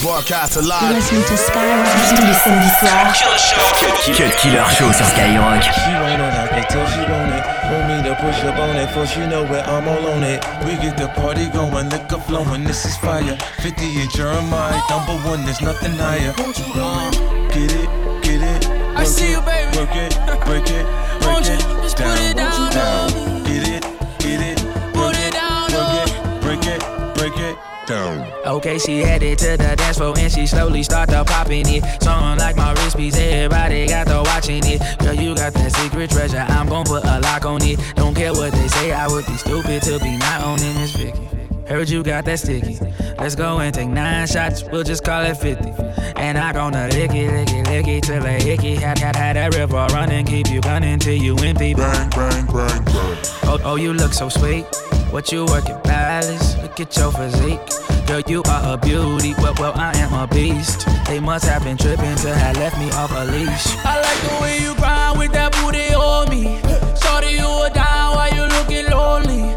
Broadcast alive. Listen to Skyrock tous les samedis soirs. Cut Killer Show sur Skyrock. She want it, I till she want it. Want me to push up on it, for she know where I'm all on it. We get the party going, liquor flowing, this is fire. 50 and Jeremih, number one, there's nothing higher. Get it, get it. I see you, baby. Work it, break it, break it, just down, put it down, down. Get it, get it, put it down, work it, break it, break it down. Okay, she headed to the dance floor and she slowly started popping it. Song like my wrist piece, everybody got to watching it. Girl, you got that secret treasure, I'm gon' put a lock on it. Don't care what they say, I would be stupid to be not owning this Vicky. Heard you got that sticky. Let's go and take nine shots, we'll just call it 50. And I gonna lick it, lick it, lick it till I hickey. Had, had, had that river running, keep you gunning till you empty. Bang, bang, bang, bang. Oh, oh, you look so sweet. What you working balance? Look at your physique. Girl, you are a beauty. Well, well, I am a beast. They must have been tripping to have left me off a leash. I like the way you grind with that booty on me. Shorty, you are down while you looking lonely.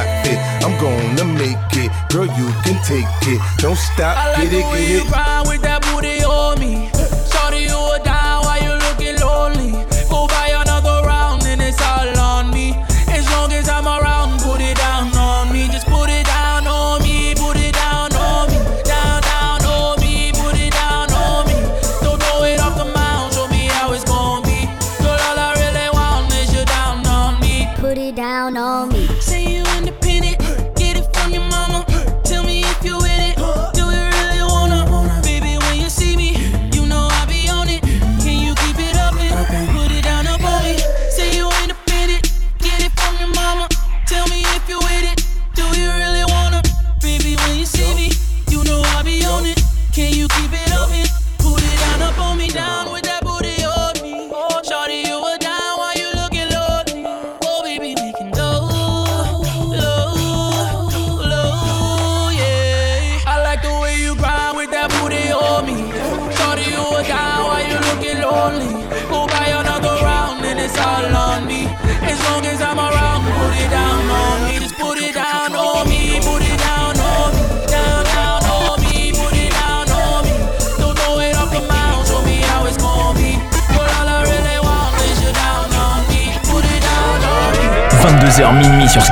I'm gonna make it. Girl, you can take it. Don't stop, I like get it, get it.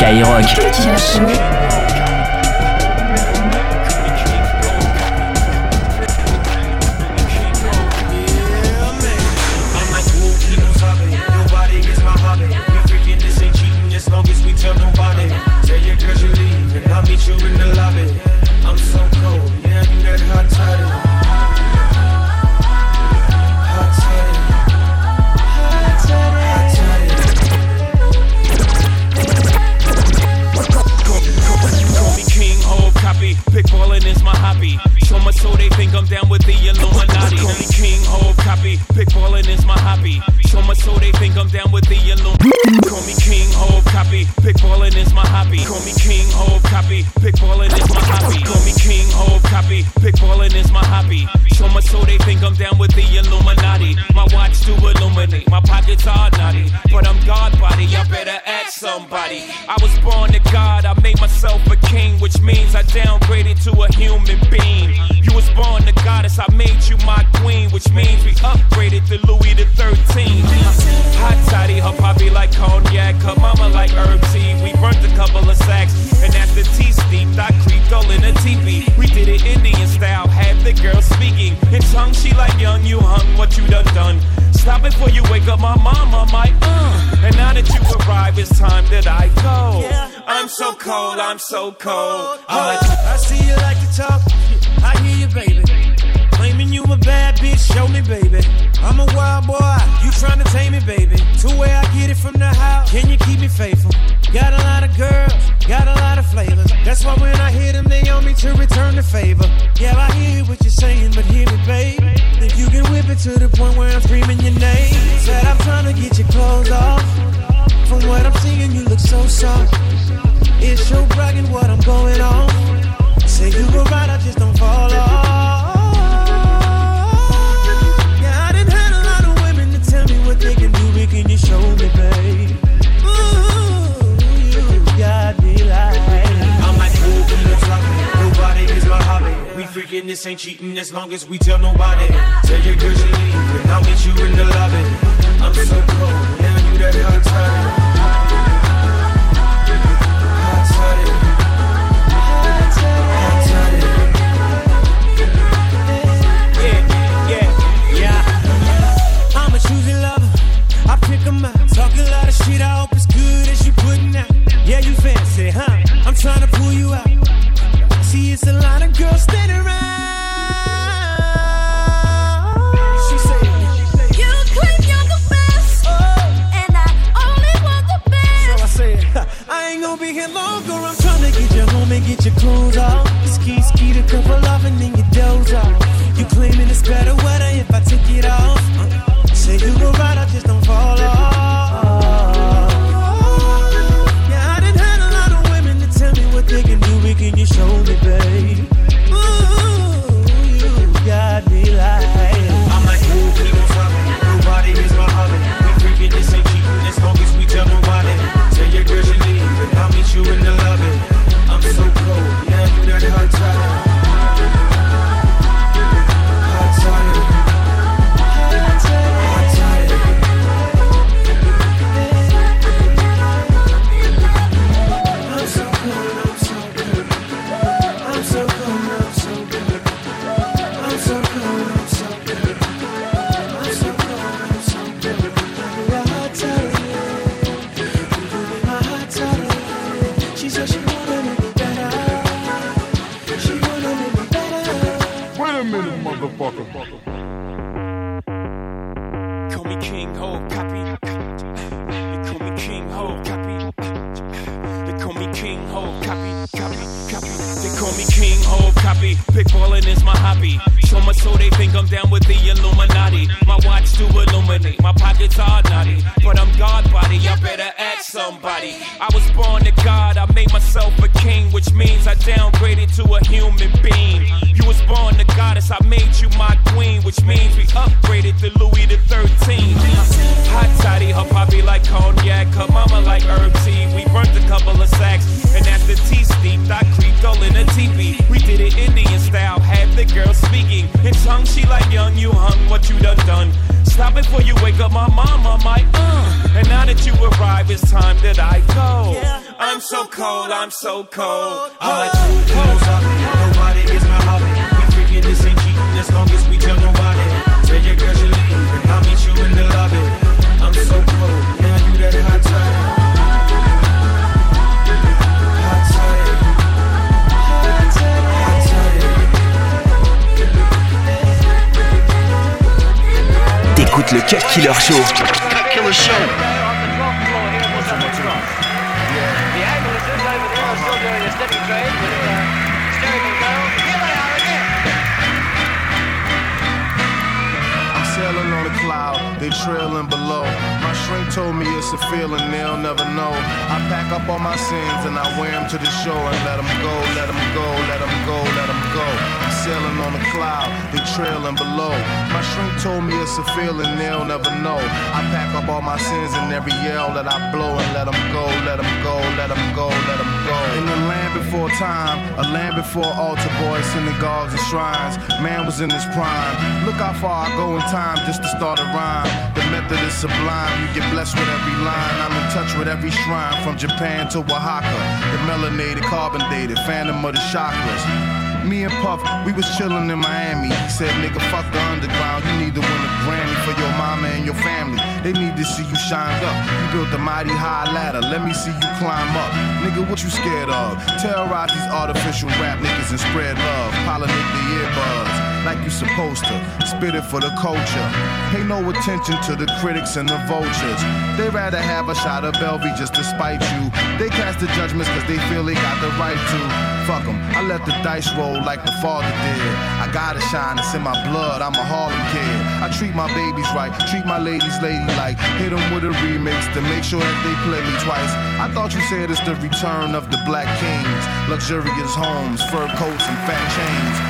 Skyrock. Somebody. I was born to God. I made myself a king, which means I downgraded to a human being. You was born to goddess. I made you my queen, which means we upgraded to Louis the 13. Hot toddy, her poppy like cognac, her mama like herb tea. We burnt a couple of sacks, and after tea steeped, I creeped all in a teepee. We did it Indian style, had the girl speaking in tongues. She like young, you hung what you done done. Stop before you wake up my mama, my uh. And now that you arrive, it's time that I go. I'm so cold, I'm so cold. I'm I see you like to talk. I hear you, baby. Claiming you a bad bitch, show me, baby. I'm a wild boy, you trying to tame me, baby. Two way I get it from the house. Can you keep me faithful? Got a lot of girls, got a lot of flavors. That's why when I hear them, they on me to return the favor. Yeah, I hear what you're saying, but hear me, babe. Think you can whip it to the point where to get your clothes off. From what I'm seeing, you look so soft. It's your bragging what I'm going on. Say you were right, I just don't fall off. Yeah, I didn't had a lot of women to tell me what they can do, but can you show me, babe? Ooh, you got me like. I'm like, we no flopping. Nobody is my hobby. We freaking this ain't cheating as long as we tell nobody. Tell your girl she leave, and I'll meet you in the lobby. I'm so cold, now you that hot toddy. Hot toddy. Hot toddy. Yeah, yeah, yeah. I'm a choosy lover. I pick 'em out. Talk a lot of shit. I get your clothes off. Downgraded to a human being. You was born to goddess, I made you my queen, which means we upgraded to Louis the 13th. Hot toddy, her poppy like cognac, her mama like herb tea. We burnt a couple of sacks, and after tea steeped, I creeped all in a teepee. We did it Indian style, had the girl speaking in tongue. She like young, you hung, what you done done. Stop it before you wake up my mama, my uh. And now that you arrive, it's time that I go. I'm so cold, I'm so cold. I'm like, we. Nobody is my hobby. We freaking this ain't cheating as long as we tell T'écoutes le Cut Killer Show. Killer Show. They. I'm sailing on a cloud, they trailing below. My shrink told me it's a feeling they'll never know. I pack up all my sins and I wear them to the and let them go, let them go, let them go, let them go. Sailing on a cloud, they trailing below. My shrink told me it's a feeling they'll never know. I pack up all my sins and every yell that I blow and let them go, let them go, let them go, let them go. In the land before time, a land before altar boys, synagogues and shrines. Man was in his prime. Look how far I go in time just to start a rhyme. The method is sublime. You get blessed with every line. I'm in touch with every shrine from Japan to Oaxaca. The melanated, carbon dated, phantom of the chakras. Me and Puff, we was chillin' in Miami. He said, nigga, fuck the underground. You need to win a Grammy for your mama and your family. They need to see you shine up. You built a mighty high ladder. Let me see you climb up. Nigga, what you scared of? Terrorize these artificial rap niggas and spread love. Pollinate the earbuds like you supposed to. Spit it for the culture. Pay no attention to the critics and the vultures. They rather have a shot of Belvy just to spite you. They cast the judgments cause they feel they got the right to. Fuck them, I let the dice roll like the father did. I gotta shine, it's in my blood, I'm a Harlem kid. I treat my babies right, treat my ladies ladylike. Hit them with a remix to make sure that they play me twice. I thought you said it's the return of the black kings. Luxurious homes, fur coats, and fat chains.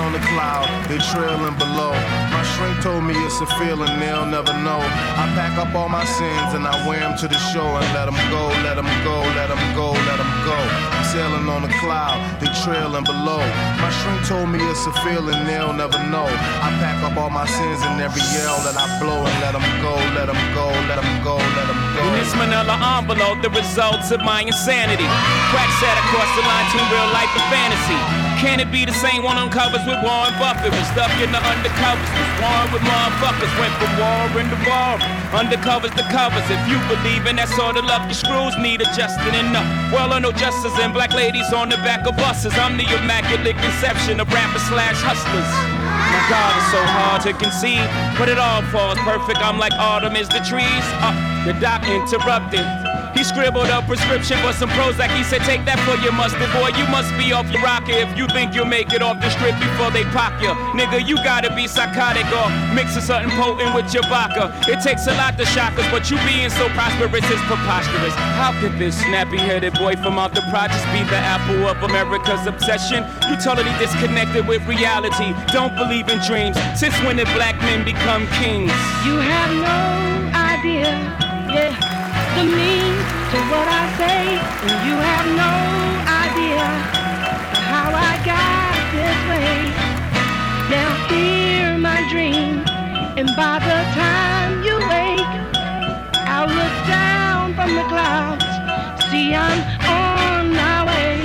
On the cloud, they trailing below. My shrink told me it's a feeling they'll never know. I pack up all my sins and I wear them to the shore and let them go, let them go, let them go, let them go. I'm sailing on the cloud, they trailing below. My shrink told me it's a feeling they'll never know. I pack up all my sins and every yell that I blow and let them go, let them go, let them go, let them go. In this manila envelope, the results of my insanity. Crack sat across the line between real life and fantasy. Can it be the same one on covers with Warren Buffett? Was stuck in the undercovers. Was warring with motherfuckers. Went from war into war. Undercovers to covers. If you believe in that sort of love, the screws need adjusting enough. Well, I know justice and black ladies on the back of buses. I'm the immaculate conception of rappers slash hustlers. My God, it's so hard to conceive, but it all falls perfect. I'm like autumn is the trees. Uh, the doc interrupted. He scribbled a prescription for some Prozac. He said, Take that for your mustard, boy. You must be off your rocker if you think you'll make it off the strip before they pop you. Nigga, you gotta be psychotic or mixing something potent with your vodka. It takes a lot to shock us, but you being so prosperous is preposterous. How could this snappy headed boy from out the projects be the apple of America's obsession? You totally disconnected with reality. Don't believe in dreams. Since when did black men become kings? You have no idea, yeah, the means to what I say, and you have no idea how I got this way. Now hear my dream, and by the time you wake, I'll look down from the clouds, see I'm on my way.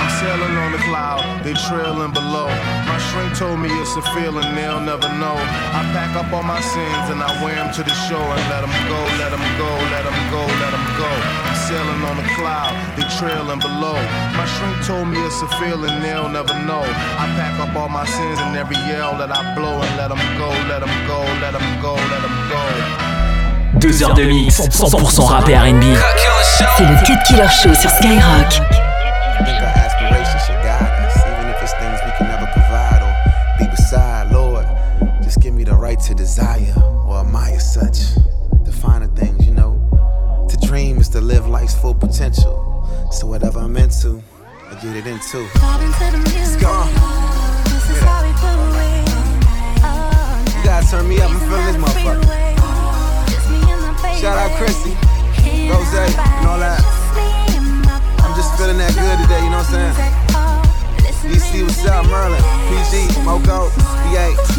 I'm sailing on the cloud, they trailing below. My shrink told me it's a feeling they'll never know. I pack up all my sins and I wear them to the shore and let them go, let them go, let them go, let them go. I'm sailing on the cloud, they trailing below. My shrink told me it's a feeling they'll never know. I pack up all my sins and every yell that I blow and let them go, let them go, let them go, let them go. Deux heures de mix, 100% rap et R&B. C'est le Cut Killer Show sur Skyrock. Right to desire or admire such. The finer things, you know. To dream is to live life's full potential. So whatever I'm into, I get it into. Let's go. You gotta turn me up and feel this motherfucker. Shout out Chrissy, Rose, and all that. I'm just feeling that good today, you know what I'm saying? DC, what's up? Merlin, PG, Moko, V8.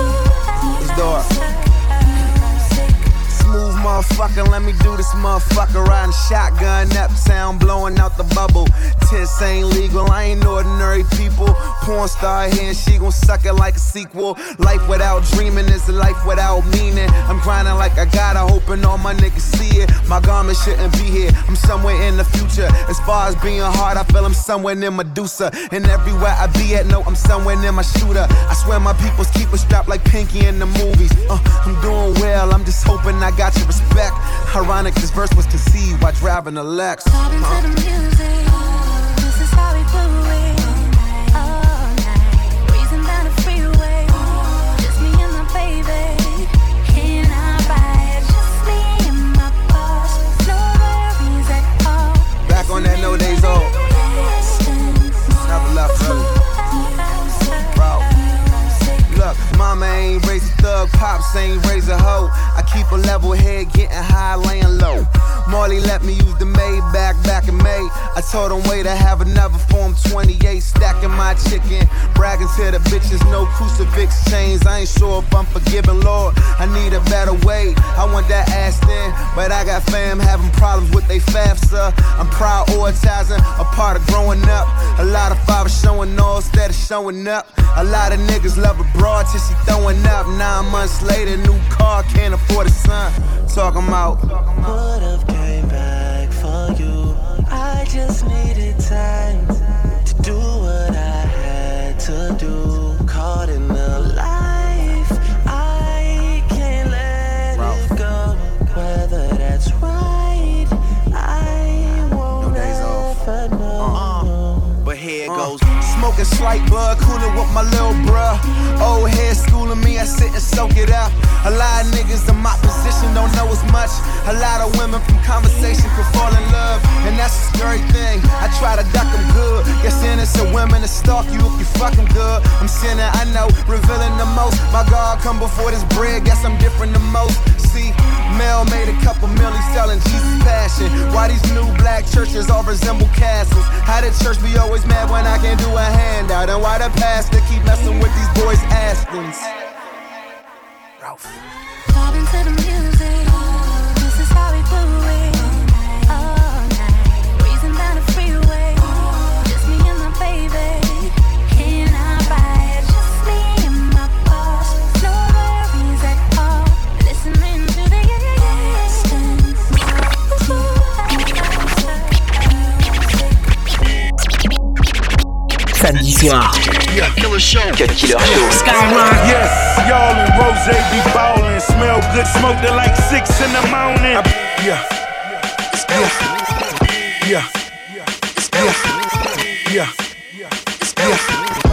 Motherfucker, let me do this motherfucker. Riding shotgun, up, sound blowing out the bubble. Tits ain't legal, I ain't ordinary people. Porn star here she gon' suck it like a sequel. Life without dreaming is a life without meaning. I'm grinding like I gotta, hoping all my niggas see it. My garment shouldn't be here, I'm somewhere in the future. As far as being hard, I feel I'm somewhere near Medusa. And everywhere I be at, no, I'm somewhere near my shooter. I swear my peoples keep a strap like Pinky in the movies. Uh, I'm doing well, I'm just hoping I got your respect. Ironic, this verse was conceived while driving a Lex. Uh. Told him wait, I have another form 28, stacking my chicken. Bragging to the bitches, no crucifix chains. I ain't sure if I'm forgiving, Lord. I need a better way. I want that ass thin, but I got fam having problems with they FAFSA. I'm prioritizing a part of growing up. A lot of fathers showing all instead of showing up. A lot of niggas love a broad till she throwing up. Nine months later, new car can't afford a son. Talking about. Smoking slight bud, cooling with my little bruh. Old head schooling me, I sit and soak it up. A lot of niggas in my position don't know as much. A lot of women from conversation could fall in love, and that's a scary thing. I try to duck them good. Guess innocent women to stalk you if you fuck good. I'm sinning, I know, revealing the most. My God come before this bread, guess I'm different than most. See, Mel made a couple million selling Jesus passion. Why these new black churches all resemble castles? How the church be always mad when I can't do a handout? And why the pastor keep messing with these boys' Astons? Vibing to the music. Samedi soir. Cut Killer Show. Skyrock. Yes, y'all and Rose be ballin'. Smell good, smoke till like six in the morning. I- yeah. Yeah. Yeah. Yeah. Yeah.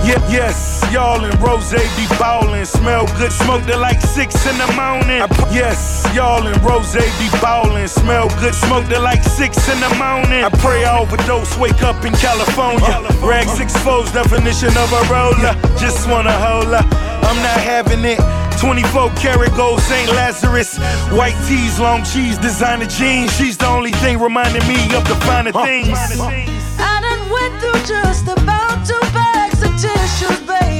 Yeah, yes, y'all and Rose be ballin'. Smell good, smoke till like six in the morning. I- yes, y'all and Rose be ballin'. Smell good, smoke till like six in the morning. I pray I overdose, wake up in California. Rag six foes, definition of a roller. Just wanna hold up, I'm not having it. 24 karat gold St. Lazarus. White tees, long cheese, designer jeans. She's the only thing reminding me of the finer things. I done went through just about two tissues, baby.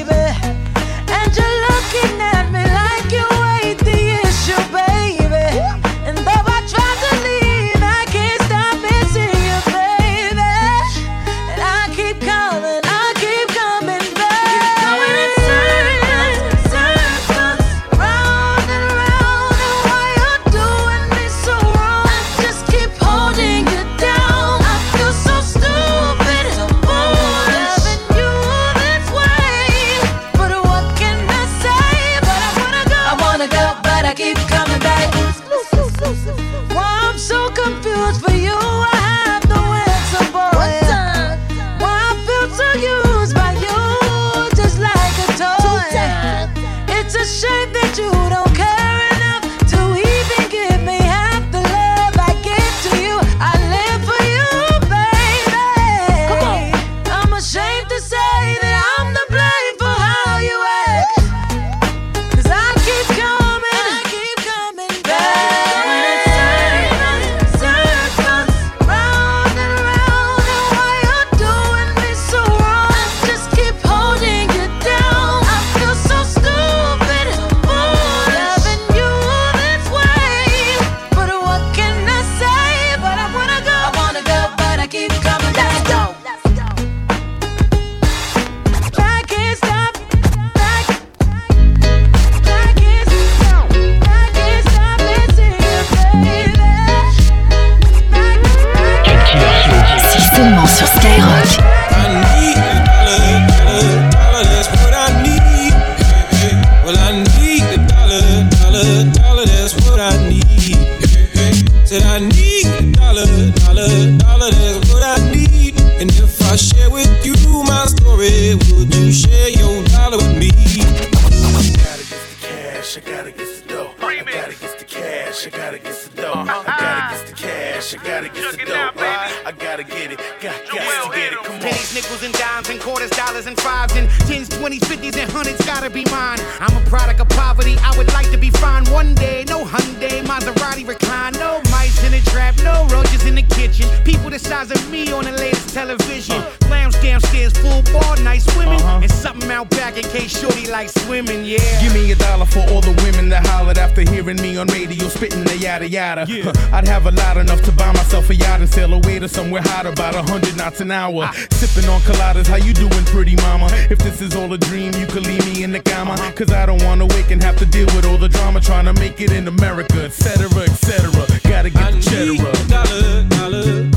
Out back in case shorty like swimming, yeah. Give me a dollar for all the women that hollered after hearing me on radio spitting the yada yada. Huh, I'd have a lot enough to buy myself a yacht and sail away to somewhere hot about a hundred knots an hour. Ah. Sipping on coladas, how you doing, pretty mama? If this is all a dream, you could leave me in the cama. Uh-huh. Cause I don't wanna wake and have to deal with all the drama trying to make it in America, etc. etc. Gotta get the cheddar up. Dollar, dollar,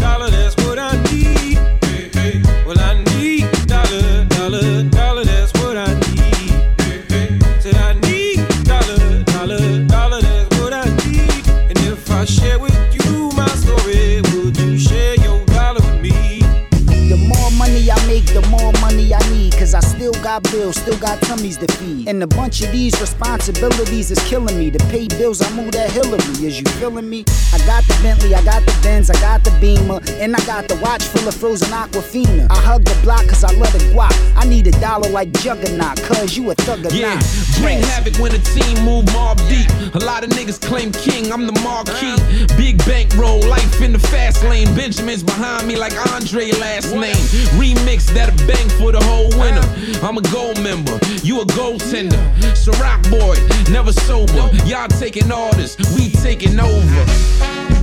got bills, still got tummies to feed. And a bunch of these responsibilities is killing me. To pay bills, I move that Hillary. Is you feeling me? I got the Bentley, I got the Benz, I got the Beamer. And I got the watch full of frozen Aquafina. I hug the block cause I love the guap. I need a dollar like Juggernaut, cause you a thug or Yeah, not. bring havoc when the team move Mobb Deep. A lot of niggas claim king, I'm the marquee. Uh. Big bankroll, life in the fast lane. Benjamin's behind me like Andre last name. Remix that'll bang for the whole winter. Uh. I'm a gold member, you a goaltender. Ciroc boy, never sober. Y'all taking orders, we taking over.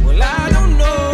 Well, I don't know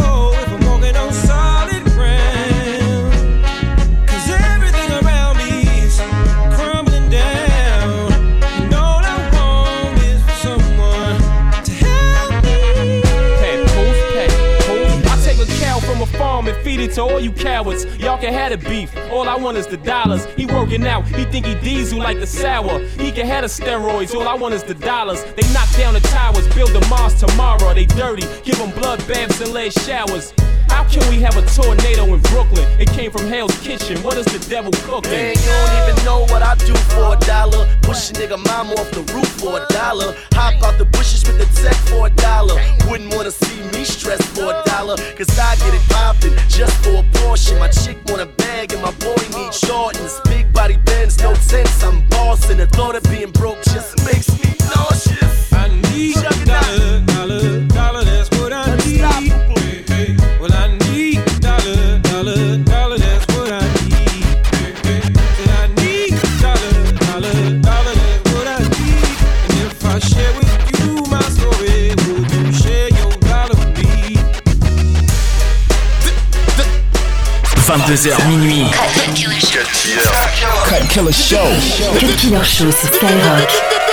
it to all you cowards. Y'all can have the beef. All I want is the dollars. He working out. He think he diesel like the sour. He can have the steroids. All I want is the dollars. They knock down the towers, build the Mars tomorrow. They dirty. Give them blood baths and lead showers. How can we have a tornado in Brooklyn? It came from Hell's Kitchen. What is the devil cooking? Man, you don't even know what I do for a dollar. Push a nigga mama off the roof for a dollar. Hop out the bushes with the tech for a dollar. Wouldn't wanna see me stressed for a dollar. Cause I get it poppin' just for a portion. My chick want a bag and my boy needs Jordans. Big body bends, no sense. I'm bossing. The thought of being broke just makes me nauseous. I need a dollar, dollar, dollar, that's 22h minuit. Cut Killer Show. Cut Killer Show. Cut Killer Show sur Skyrock.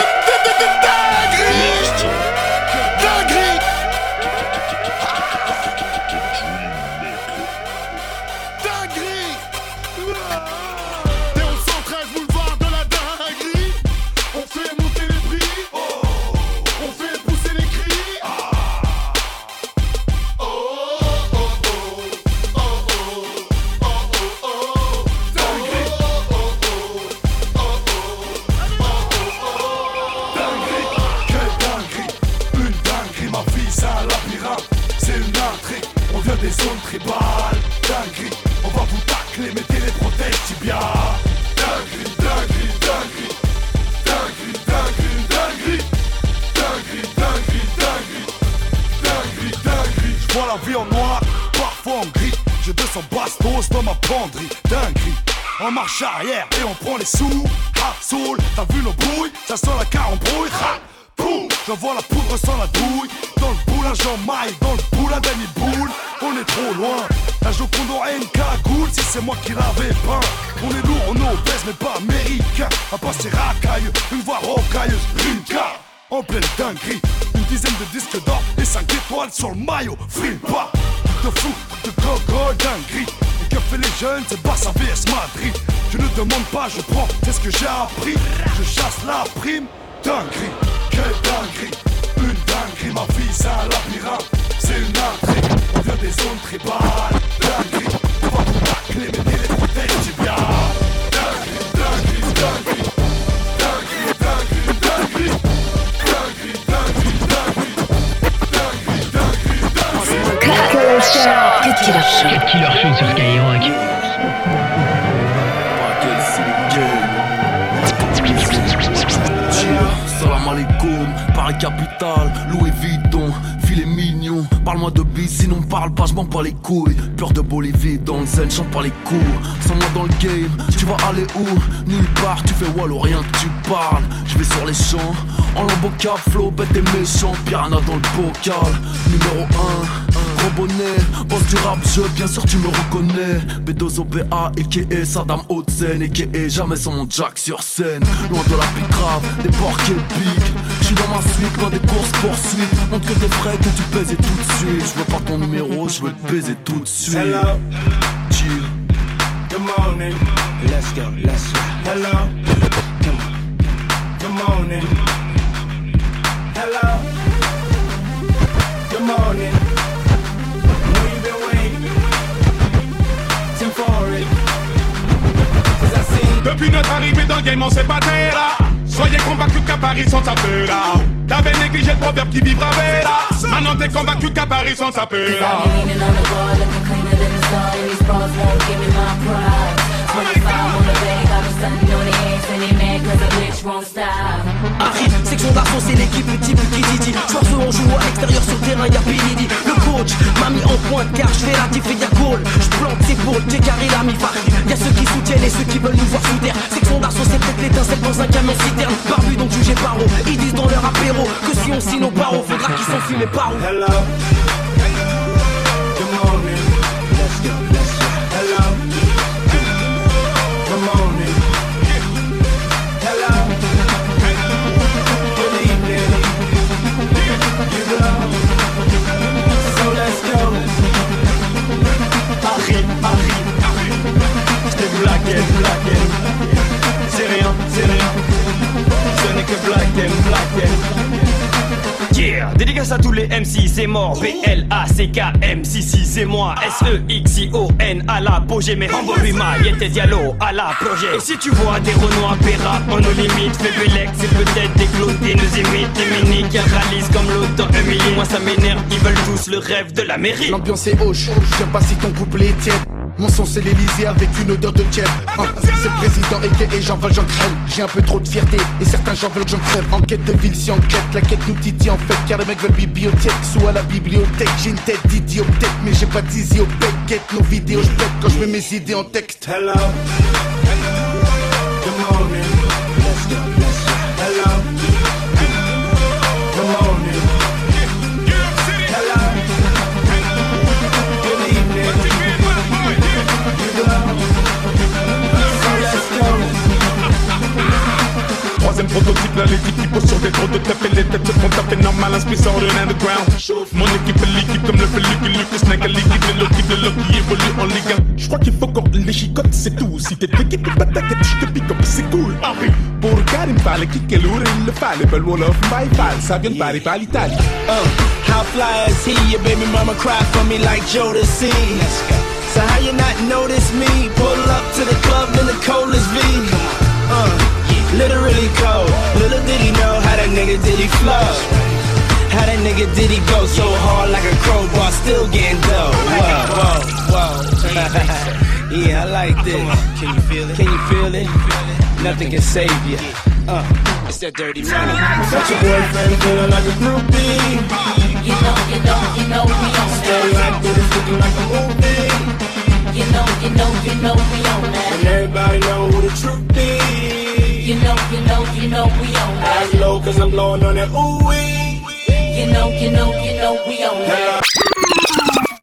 Vois la vie en noir, parfois en gris, j'ai 200 bastos dans ma penderie, dinguerie. En marche arrière et on prend les sous. Ha, soul, t'as vu nos brouilles? Ça sent la carambrouille. Ha, boum, j'envoie la poudre sans la douille. Dans le boulin, j'en maille. Dans le boulin, Danny Boule. On est trop loin. La Joconde aura une cagoule si c'est moi qui l'avais peint. On est lourd, on obèse, mais pas américain. À passer racaille, une voix rocailleuse. Rinka, en pleine dinguerie. Une dizaine de disques d'or et 5 étoiles sur le maillot. Free pas, de fou, de gogo, dinguerie. Et que fait les jeunes, c'est Barça vs Madrid. Je ne demande pas, je prends, c'est ce que j'ai appris. Je chasse la prime, dinguerie, quelle dinguerie. Une dinguerie, ma vie c'est un labyrinthe, c'est une intrigue. Vient des zones tribales, dinguerie. Sinon parle pas, je m'en pas les couilles. Peur de Bolivie, dans le zen, chante pas les cours. Sans moi dans le game, tu vas aller où? Nulle part, tu fais wall ou rien que tu parles. Je vais sur les champs, en lambeau flow, bête et méchant. Piranha dans le bocal, numéro 1. Bonnet, boss du rap, je bien sûr tu me reconnais. B2 OBA, a.k.a. Saddam Hudson, a.k.a. jamais sans mon jack sur scène. Loin de la pique grave, des porcs et piques. J'suis dans ma suite, loin des courses poursuites. Montre que t'es frais, que tu pèses et tout de suite. Je veux pas ton numéro, je veux te baiser tout de suite. Hello. Chill. Good morning. Let's go, let's go. Hello. Good morning. Hello. Depuis notre arrivée dans le game, on s'est batté là. Soyez convaincus qu'à Paris, sont sapés là. T'avais négligé le proverbe qui vivra là. Maintenant t'es convaincu qu'à Paris, sont sapés là. Leaning on the wall, looking cleaner than the sun. And these bras won't give me my pride. 25 on the bay, got me stunting on the ass. And they mad cause the bitch won't stop. Arrive, section d'argent, c'est l'équipe type qui dit Soir on joue à l'extérieur sur le terrain, y'a Billy Le coach m'a mis en pointe car je fais la diff et y'a goal Je plante ses pôles, j'ai carré la mi Y'a ceux qui soutiennent et ceux qui veulent nous voir sous terre Section d'argent, c'est peut-être l'étincelle dans un camion citerne Barbu donc jugé par eau, ils disent dans leur apéro Que si on signe nos barreaux, faudra qu'ils s'enfuient mais par où? Hello. Dédicace à tous les MC, c'est mort. B-L-A-C-K-M, si si, c'est moi. S-E-X-I-O-N, à l'apogée, mais Rambo Rima, Yete Diallo, à la projet. Et si tu vois des Renois, Péra, on nos limites, Belek, c'est peut-être des clowns qui nous imitent. Des mini qui réalisent comme l'autre humilié. Moi ça m'énerve, ils veulent tous le rêve de la mairie. L'ambiance est hoche, j'aime pas si ton couplet est. Mon son c'est l'Elysée avec une odeur de tiède. Hein, C'est président et que j'en veux j'en crève J'ai un peu trop de fierté et certains gens veulent que j'en crève. Enquête de ville si enquête, la quête nous titille en fait Car les mecs veulent bibliothèque, soit à la bibliothèque J'ai une tête d'idiotèque mais j'ai pas d'idiopèque Quête nos vidéos, je pète quand je mets mes idées en texte. Hello. Prototype, là, les qui posent sur des gros de taper les têtes se font taper normal, inspiré sort de l'underground. Mon équipe est l'équipe comme le Lucky Luke, Snake à l'équipe, le Loki, le Loki évolue en Ligue 1. Je crois qu'il faut qu'on les chicote, c'est tout. Si t'es l'équipe, pas tête, je te pique comme c'est cool. Pour Karim, fallait kicker l'our, il le fallait. Belle wall of my fall, ça vient de Paris, pas l'Italie. Uh, how fly is he? Your baby mama cry for me like Jodeci. So how you not notice me? Pull up to the club in the coldest V. Uh, literally cold. Little did he know how that nigga did he flow. How that nigga did he go so hard like a crowbar, still getting dough. Whoa, whoa, whoa. yeah, I like this. Can you feel it? Can you feel it? Nothing can save you. Uh, it's that dirty money. Got your boyfriend feeling like a groupie. You know, you know, you know we on that. Stay that. like this, it's looking like a movie. You know, you know, you know we on that. And everybody know who the truth is. You know, you know, you know we on that. low, cause I'm blowing on that ooh wee. You know, you know, you know we on that.